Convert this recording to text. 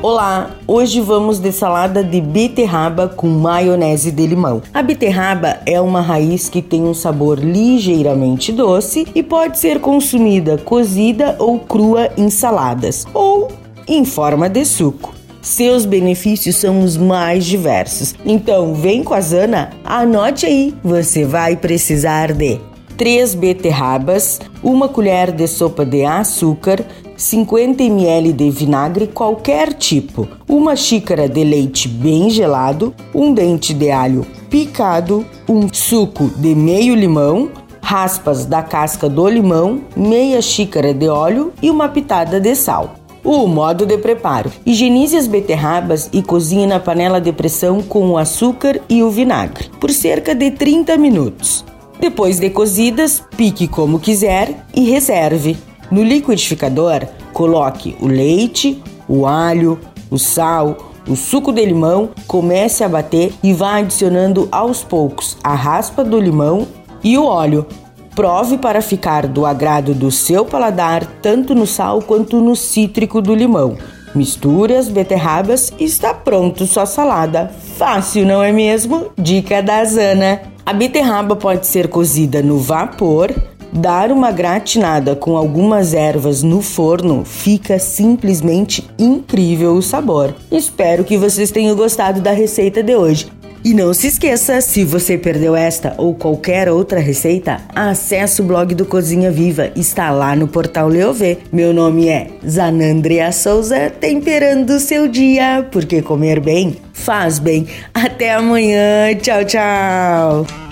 Olá, hoje vamos de salada de beterraba com maionese de limão. A beterraba é uma raiz que tem um sabor ligeiramente doce e pode ser consumida cozida ou crua em saladas ou em forma de suco. Seus benefícios são os mais diversos. Então, vem com a Zana, anote aí, você vai precisar de 3 beterrabas, uma colher de sopa de açúcar, 50 ml de vinagre qualquer tipo, uma xícara de leite bem gelado, um dente de alho picado, um suco de meio limão, raspas da casca do limão, meia xícara de óleo e uma pitada de sal. O modo de preparo: higienize as beterrabas e cozinhe na panela de pressão com o açúcar e o vinagre por cerca de 30 minutos. Depois de cozidas, pique como quiser e reserve. No liquidificador, coloque o leite, o alho, o sal, o suco de limão, comece a bater e vá adicionando aos poucos a raspa do limão e o óleo. Prove para ficar do agrado do seu paladar, tanto no sal quanto no cítrico do limão. Misture as beterrabas e está pronto sua salada. Fácil, não é mesmo? Dica da Zana. A beterraba pode ser cozida no vapor, dar uma gratinada com algumas ervas no forno, fica simplesmente incrível o sabor. Espero que vocês tenham gostado da receita de hoje. E não se esqueça, se você perdeu esta ou qualquer outra receita, acesse o blog do Cozinha Viva, está lá no portal Leovê. Meu nome é Zanandria Souza, temperando o seu dia, porque comer bem faz bem. Até amanhã, tchau, tchau!